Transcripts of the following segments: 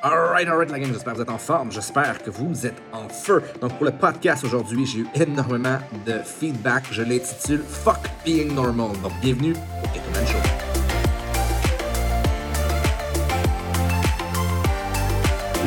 Alright, alright, la gang, j'espère que vous êtes en forme, j'espère que vous êtes en feu. Donc, pour le podcast aujourd'hui, j'ai eu énormément de feedback. Je l'intitule Fuck Being Normal. Donc, bienvenue au Keto Man Show.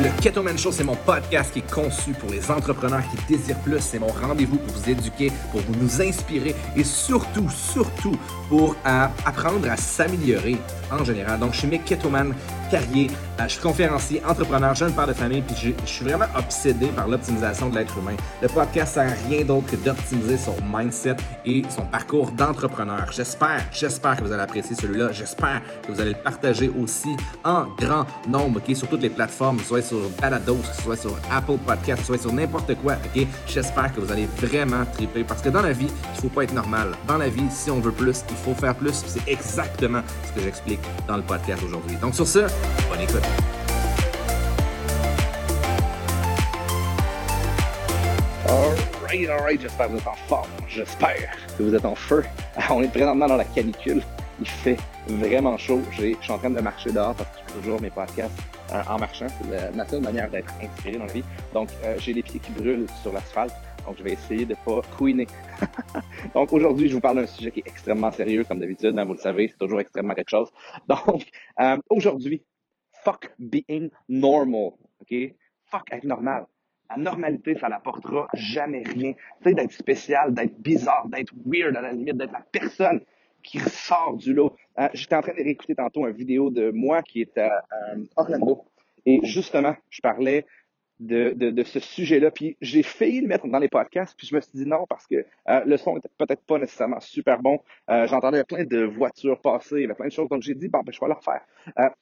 Le Keto Man Show, c'est mon podcast qui est conçu pour les entrepreneurs qui désirent plus. C'est mon rendez-vous pour vous éduquer, pour vous nous inspirer et surtout, surtout pour euh, apprendre à s'améliorer en général. Donc, je suis Mick Ketoman Carrier. Euh, je suis conférencier, entrepreneur, jeune père de famille, puis je, suis vraiment obsédé par l'optimisation de l'être humain. Le podcast sert à rien d'autre que d'optimiser son mindset et son parcours d'entrepreneur. J'espère, j'espère que vous allez apprécier celui-là. J'espère que vous allez le partager aussi en grand nombre, sur toutes les plateformes, sur Balados, que ce soit sur Apple Podcast, que ce soit sur n'importe quoi, ok? J'espère que vous allez vraiment triper parce que dans la vie, il faut pas être normal. Dans la vie, si on veut plus, il faut faire plus. C'est exactement ce que j'explique dans le podcast aujourd'hui. Donc sur ce, bonne écoute. Alright, alright, j'espère que vous êtes en forme. J'espère que vous êtes en feu. On est présentement dans la canicule. Il fait vraiment chaud. Je suis en train de marcher dehors parce que toujours mes podcasts en marchant. C'est ma seule manière d'être inspiré dans la vie. Donc, euh, j'ai les pieds qui brûlent sur l'asphalte. Donc, je vais essayer de pas couiner. Donc, aujourd'hui, je vous parle d'un sujet qui est extrêmement sérieux, comme d'habitude. hein, vous le savez, c'est toujours extrêmement quelque chose. Donc, euh, aujourd'hui, fuck being normal. OK? Fuck être normal. La normalité, ça n'apportera jamais rien. Tu sais, d'être spécial, d'être bizarre, d'être weird à la limite, d'être la personne qui sort du lot. Euh, J'étais en train de réécouter tantôt une vidéo de moi qui est à Orlando. Et justement, je parlais de, ce sujet-là. Puis j'ai failli le mettre dans les podcasts, puis je me suis dit non parce que euh, le son était peut-être pas nécessairement super bon. Euh, J'entendais plein de voitures passer, il y avait plein de choses. Donc j'ai dit, bon, ben, je vais le refaire.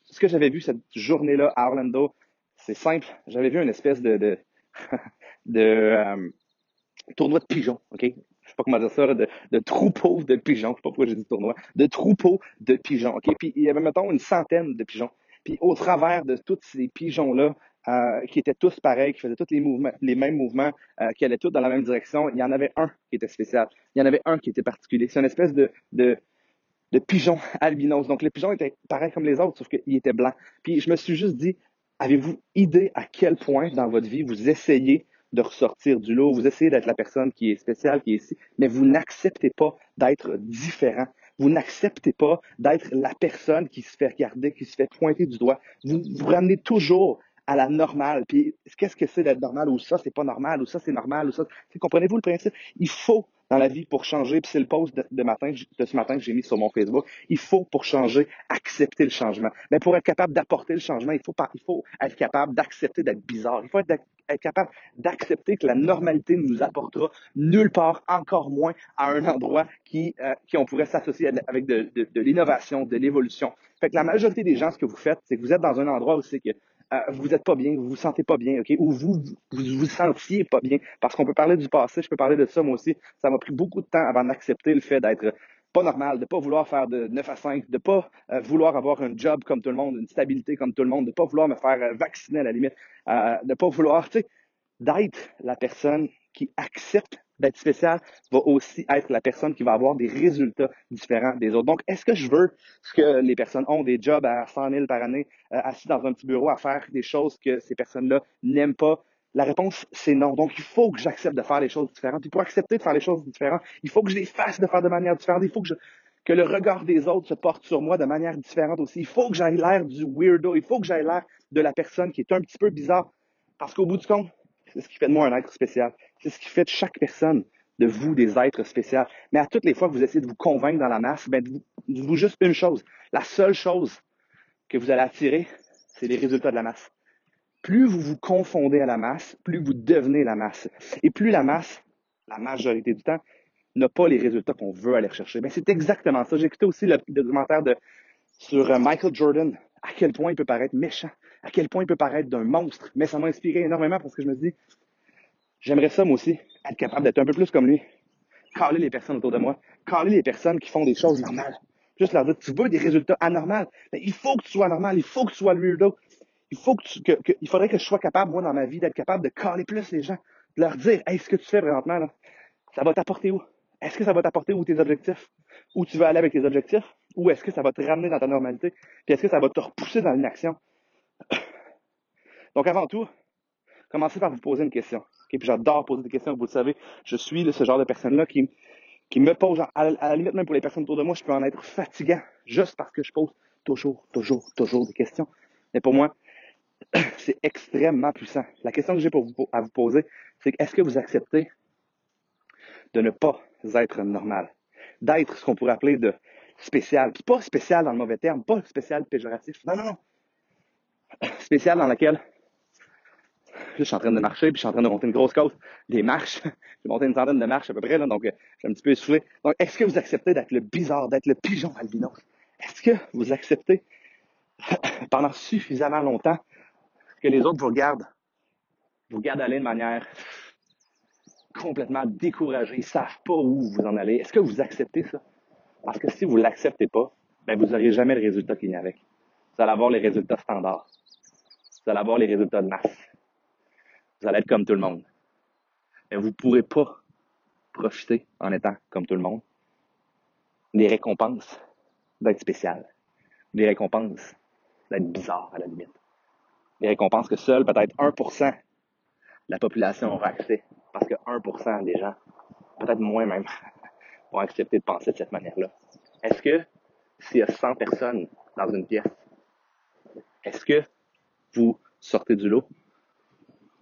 Ce que j'avais vu cette journée-là à Orlando, c'est simple. J'avais vu une espèce de, de, tournoi de pigeons, OK? Je sais pas comment dire ça, de, de troupeau de pigeons. Je sais pas pourquoi j'ai dit tournoi. De troupeau de pigeons, OK? Puis il y avait, mettons, une centaine de pigeons. Puis au travers de tous ces pigeons-là, euh, qui étaient tous pareils, qui faisaient tous les mouvements, les mêmes mouvements, euh, qui allaient tous dans la même direction, il y en avait un qui était spécial. Il y en avait un qui était particulier. C'est une espèce de, de, de pigeon albinos. Donc, le pigeon était pareil comme les autres, sauf qu'il était blanc. Puis, je me suis juste dit, avez-vous idée à quel point dans votre vie vous essayez de ressortir du lot, vous essayez d'être la personne qui est spéciale, qui est ici, mais vous n'acceptez pas d'être différent. Vous n'acceptez pas d'être la personne qui se fait regarder, qui se fait pointer du doigt. Vous vous ramenez toujours à la normale. Puis qu'est-ce que c'est d'être normal ou ça c'est pas normal ou ça c'est normal ou ça? Comprenez-vous le principe? Il faut dans la vie pour changer. Puis c'est le post de, ce matin que j'ai mis sur mon Facebook. Il faut pour changer accepter le changement. Mais pour être capable d'apporter le changement, il faut il faut être capable d'accepter d'être bizarre. Il faut être, capable d'accepter que la normalité ne nous apportera nulle part, encore moins à un endroit qui, euh, qui on pourrait s'associer avec de, l'innovation, de l'évolution. Fait que la majorité des gens, ce que vous faites, c'est que vous êtes dans un endroit où c'est que vous n'êtes pas bien, vous vous sentez pas bien, ok, ou vous vous vous sentiez pas bien, parce qu'on peut parler du passé, je peux parler de ça moi aussi. Ça m'a pris beaucoup de temps avant d'accepter le fait d'être pas normal, de pas vouloir faire de 9 à 5, de pas euh, vouloir avoir un job comme tout le monde, une stabilité comme tout le monde, de pas vouloir me faire euh, vacciner à la limite, euh, de pas vouloir, tu sais, d'être la personne qui accepte d'être spécial va aussi être la personne qui va avoir des résultats différents des autres. Donc, est-ce que je veux que les personnes ont des jobs à 100 000 par année, euh, assis dans un petit bureau à faire des choses que ces personnes-là n'aiment pas? La réponse, c'est non. Donc, il faut que j'accepte de faire les choses différentes. Puis pour accepter de faire les choses différentes, il faut que je les fasse de faire de manière différente. Il faut que, je, que le regard des autres se porte sur moi de manière différente aussi. Il faut que j'aille l'air du weirdo. Il faut que j'aille l'air de la personne qui est un petit peu bizarre. Parce qu'au bout du compte, c'est ce qui fait de moi un être spécial. C'est ce qui fait de chaque personne de vous des êtres spéciaux. Mais à toutes les fois que vous essayez de vous convaincre dans la masse, ben, dites-vous juste une chose. La seule chose que vous allez attirer, c'est les résultats de la masse. Plus vous vous confondez à la masse, plus vous devenez la masse. Et plus la masse, la majorité du temps, n'a pas les résultats qu'on veut aller chercher. Ben, c'est exactement ça. J'ai écouté aussi le documentaire de, sur Michael Jordan, à quel point il peut paraître méchant, à quel point il peut paraître d'un monstre. Mais ça m'a inspiré énormément parce que je me dis, j'aimerais ça moi aussi, être capable d'être un peu plus comme lui. Caler les personnes autour de moi, caler les personnes qui font des choses normales. Juste leur dire, tu veux des résultats anormaux, mais il faut que tu sois normal, il faut que tu sois weirdo. Il faut que, tu, il faudrait que je sois capable, moi, dans ma vie, d'être capable de caler plus les gens, de leur dire, hey, ce que tu fais présentement, là, ça va t'apporter où? Est-ce que ça va t'apporter où tes objectifs? Où tu veux aller avec tes objectifs? Ou est-ce que ça va te ramener dans ta normalité? Puis est-ce que ça va te repousser dans l'inaction? Donc avant tout, commencez par vous poser une question. Puis j'adore poser des questions, vous le savez. Je suis ce genre de personne-là qui, qui me pose, à, la limite même pour les personnes autour de moi, je peux en être fatigant juste parce que je pose toujours, toujours, toujours des questions. Mais pour moi, c'est extrêmement puissant. La question que j'ai pour vous, à vous poser, c'est est-ce que vous acceptez de ne pas être normal? D'être ce qu'on pourrait appeler de spécial. Puis pas spécial dans le mauvais terme, pas spécial péjoratif. Non, non, non. Spécial dans laquelle je suis en train de marcher, puis je suis en train de monter une grosse côte, des marches. J'ai monté une centaine de marches à peu près, là, donc euh, suis un petit peu essoufflé. Donc, est-ce que vous acceptez d'être le bizarre, d'être le pigeon albinos? Est-ce que vous acceptez pendant suffisamment longtemps que les autres vous regardent, vous regardent aller de manière complètement découragée, ils savent pas où vous en allez? Est-ce que vous acceptez ça? Parce que si vous l'acceptez pas, ben vous n'aurez jamais le résultat qui vient avec. Vous allez avoir les résultats standards. Vous allez avoir les résultats de masse. Vous allez être comme tout le monde. Mais vous ne pourrez pas profiter en étant comme tout le monde des récompenses d'être spécial, des récompenses d'être bizarre à la limite, des récompenses que seul peut-être 1% de la population aura accès, parce que 1% des gens, peut-être moins même, vont accepter de penser de cette manière-là. Est-ce que s'il y a 100 personnes dans une pièce, est-ce que vous sortez du lot?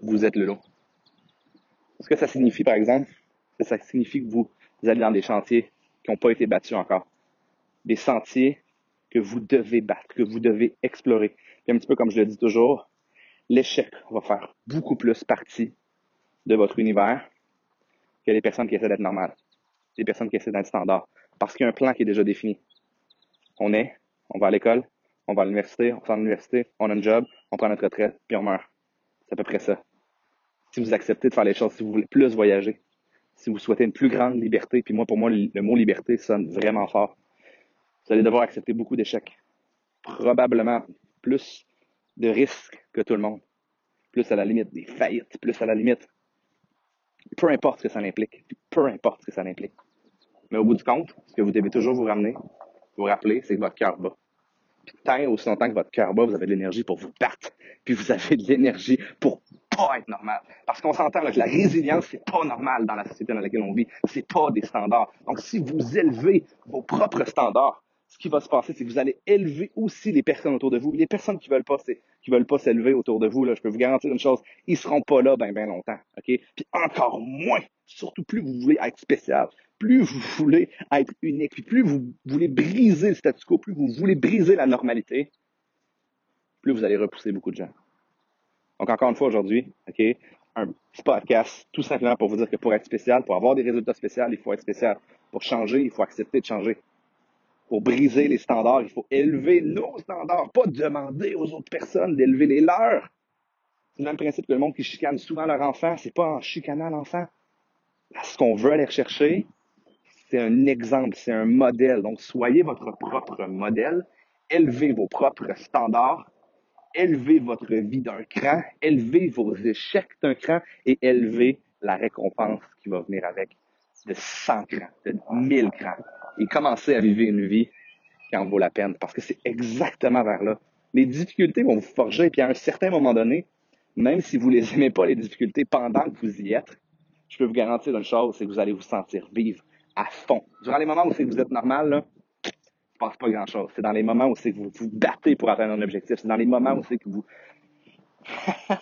Vous êtes le lot. Ce que ça signifie, par exemple, ça signifie que vous, allez dans des chantiers qui n'ont pas été battus encore? Des sentiers que vous devez battre, que vous devez explorer. Puis un petit peu comme je le dis toujours, l'échec va faire beaucoup plus partie de votre univers que les personnes qui essaient d'être normales, les personnes qui essaient d'être standard. Parce qu'il y a un plan qui est déjà défini. On est, on va à l'école, on va à l'université, on sort de l'université, on a un job, on prend notre retraite, puis on meurt. C'est à peu près ça. Si vous acceptez de faire les choses, si vous voulez plus voyager, si vous souhaitez une plus grande liberté, puis moi, pour moi, le mot liberté sonne vraiment fort. Vous allez devoir accepter beaucoup d'échecs. Probablement plus de risques que tout le monde. Plus à la limite des faillites, plus à la limite. Peu importe ce que ça implique. Peu importe ce que ça implique. Mais au bout du compte, ce que vous devez toujours vous ramener, vous rappeler, c'est que votre cœur bat tant aussi longtemps que votre cœur bat, vous avez de l'énergie pour vous battre, puis vous avez de l'énergie pour pas être normal. Parce qu'on s'entend que la résilience, c'est pas normal dans la société dans laquelle on vit. C'est pas des standards. Donc, si vous élevez vos propres standards, ce qui va se passer, c'est que vous allez élever aussi les personnes autour de vous. Les personnes qui veulent pas, qui veulent pas s'élever autour de vous, là, je peux vous garantir une chose, ils seront pas là ben, ben longtemps? Puis encore moins, surtout plus vous voulez être spécial, plus vous voulez être unique, plus vous voulez briser le statu quo, plus vous voulez briser la normalité, plus vous allez repousser beaucoup de gens. Donc, encore une fois, aujourd'hui, OK, un petit podcast, tout simplement pour vous dire que pour être spécial, pour avoir des résultats spéciaux, il faut être spécial. Pour changer, il faut accepter de changer. Pour briser les standards, il faut élever nos standards, pas demander aux autres personnes d'élever les leurs. C'est le même principe que le monde qui chicane souvent leur enfant, c'est pas en chicanant l'enfant. Ce qu'on veut aller rechercher, c'est un exemple, c'est un modèle. Donc, soyez votre propre modèle, élevez vos propres standards, élevez votre vie d'un cran, élevez vos échecs d'un cran et élevez la récompense qui va venir avec de 100 crans, de 1000 crans. Et commencez à vivre une vie qui en vaut la peine parce que c'est exactement vers là. Les difficultés vont vous forger, puis à un certain moment donné, même si vous les aimez pas, les difficultés, pendant que vous y êtes, je peux vous garantir une chose, c'est que vous allez vous sentir vivre à fond. Durant les moments où vous êtes normal, là, ne passe pas grand-chose. C'est dans les moments où c'est que vous vous battez pour atteindre un objectif. C'est dans les moments où c'est que vous...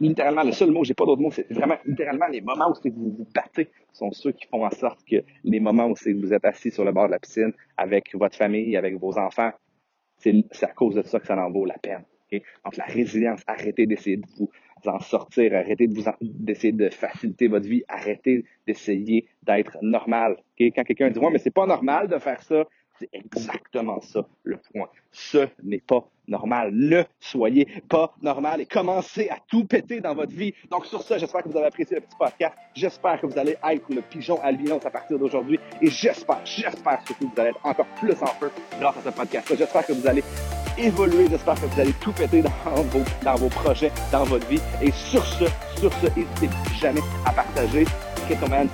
littéralement, le seul mot, j'ai pas d'autre mot, c'est vraiment littéralement les moments où c'est que vous vous battez sont ceux qui font en sorte que les moments où c'est que vous êtes assis sur le bord de la piscine avec votre famille, avec vos enfants, c'est à cause de ça que ça en vaut la peine. Donc la résilience, arrêtez d'essayer de vous en sortir, arrêtez d'essayer de faciliter votre vie, arrêtez d'essayer d'être normal. Quand quelqu'un dit, ouais, mais c'est pas normal de faire ça, c'est exactement ça le point. Ce n'est pas normal. Ne soyez pas normal et commencez à tout péter dans votre vie. Donc sur ça, j'espère que vous avez apprécié le petit podcast. J'espère que vous allez être le pigeon albinos à partir d'aujourd'hui. Et j'espère, j'espère surtout que vous allez être encore plus en feu grâce à ce podcast. J'espère que vous allez évoluer. J'espère que vous allez tout péter dans vos, dans vos projets, dans votre vie. Et sur ce, sur ce, n'hésitez jamais à partager. Get man